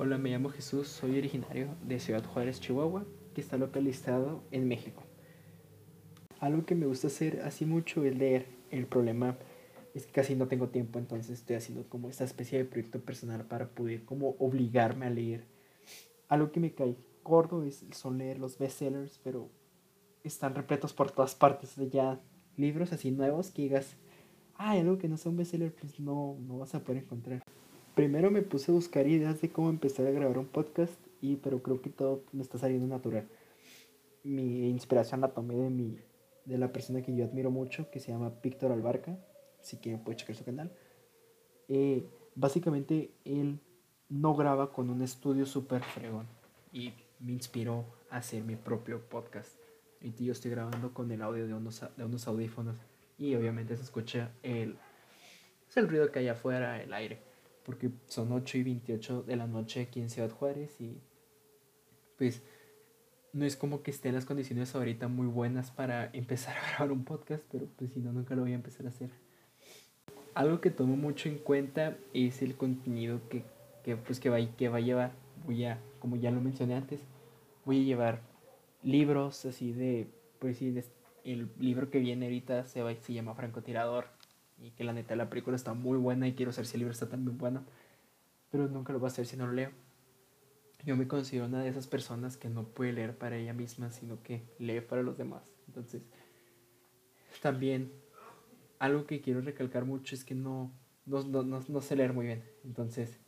Hola, me llamo Jesús, soy originario de Ciudad Juárez, Chihuahua, que está localizado en México. Algo que me gusta hacer así mucho es leer. El problema es que casi no tengo tiempo, entonces estoy haciendo como esta especie de proyecto personal para poder como obligarme a leer. Algo que me cae gordo es, son leer los bestsellers, pero están repletos por todas partes. De ya libros así nuevos que digas, ah, algo que no sea un bestseller, pues no, no vas a poder encontrar. Primero me puse a buscar ideas de cómo empezar a grabar un podcast, y, pero creo que todo me está saliendo natural. Mi inspiración la tomé de, mi, de la persona que yo admiro mucho, que se llama Víctor Albarca, si quieren pueden checar su canal. Eh, básicamente él no graba con un estudio súper fregón y me inspiró a hacer mi propio podcast. Y yo estoy grabando con el audio de unos, de unos audífonos y obviamente se escucha el, el ruido que hay afuera, el aire porque son 8 y 28 de la noche aquí en Ciudad Juárez y pues no es como que estén las condiciones ahorita muy buenas para empezar a grabar un podcast, pero pues si no, nunca lo voy a empezar a hacer. Algo que tomo mucho en cuenta es el contenido que, que pues que va, que va a llevar. Voy a, como ya lo mencioné antes, voy a llevar libros así de, pues sí, el libro que viene ahorita se, va, se llama Francotirador y que la neta la película está muy buena y quiero saber si el libro está también bueno, pero nunca lo voy a hacer si no lo leo. Yo me considero una de esas personas que no puede leer para ella misma, sino que lee para los demás. Entonces, también algo que quiero recalcar mucho es que no, no, no, no, sé leer muy bien. Entonces,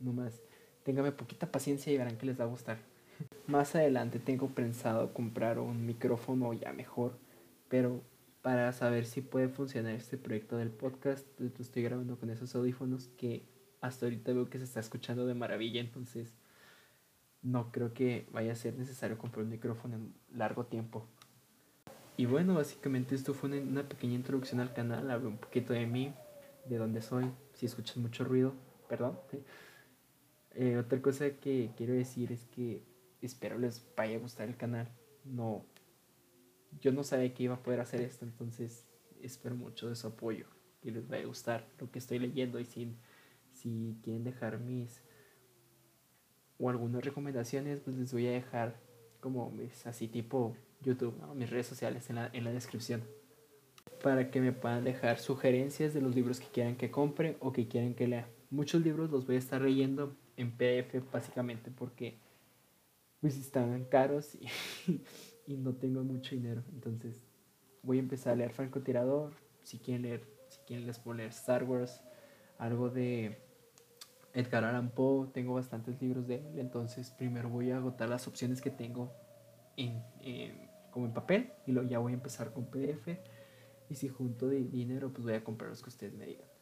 nomás, téngame poquita paciencia y verán que les va a gustar. Más adelante tengo pensado comprar un micrófono ya mejor, pero para saber si puede funcionar este proyecto del podcast. Estoy grabando con esos audífonos que hasta ahorita veo que se está escuchando de maravilla, entonces no creo que vaya a ser necesario comprar un micrófono en largo tiempo. Y bueno, básicamente esto fue una, pequeña introducción al canal, hablé un poquito de mí, de dónde soy, si escuchas mucho ruido, perdón. Eh, otra cosa que quiero decir es que espero les vaya a gustar el canal, no yo no sabía que iba a poder hacer esto, entonces espero mucho de su apoyo, que les vaya a gustar lo que estoy leyendo y si, si quieren dejar mis o algunas recomendaciones, pues les voy a dejar como mis, así tipo YouTube, mis redes sociales en la, en la descripción para que me puedan dejar sugerencias de los libros que quieran que compre o que quieran que lea. Muchos libros los voy a estar leyendo en PDF básicamente porque pues están caros y, y no tengo mucho dinero. Entonces voy a empezar a leer Francotirador. Si quieren leer, si quieren les puedo Star Wars, algo de Edgar Allan. Tengo bastantes libros de él. Entonces primero voy a agotar las opciones que tengo en, como en papel y luego ya voy a empezar con PDF. Y si junto de dinero, pues voy a comprar los que ustedes me digan.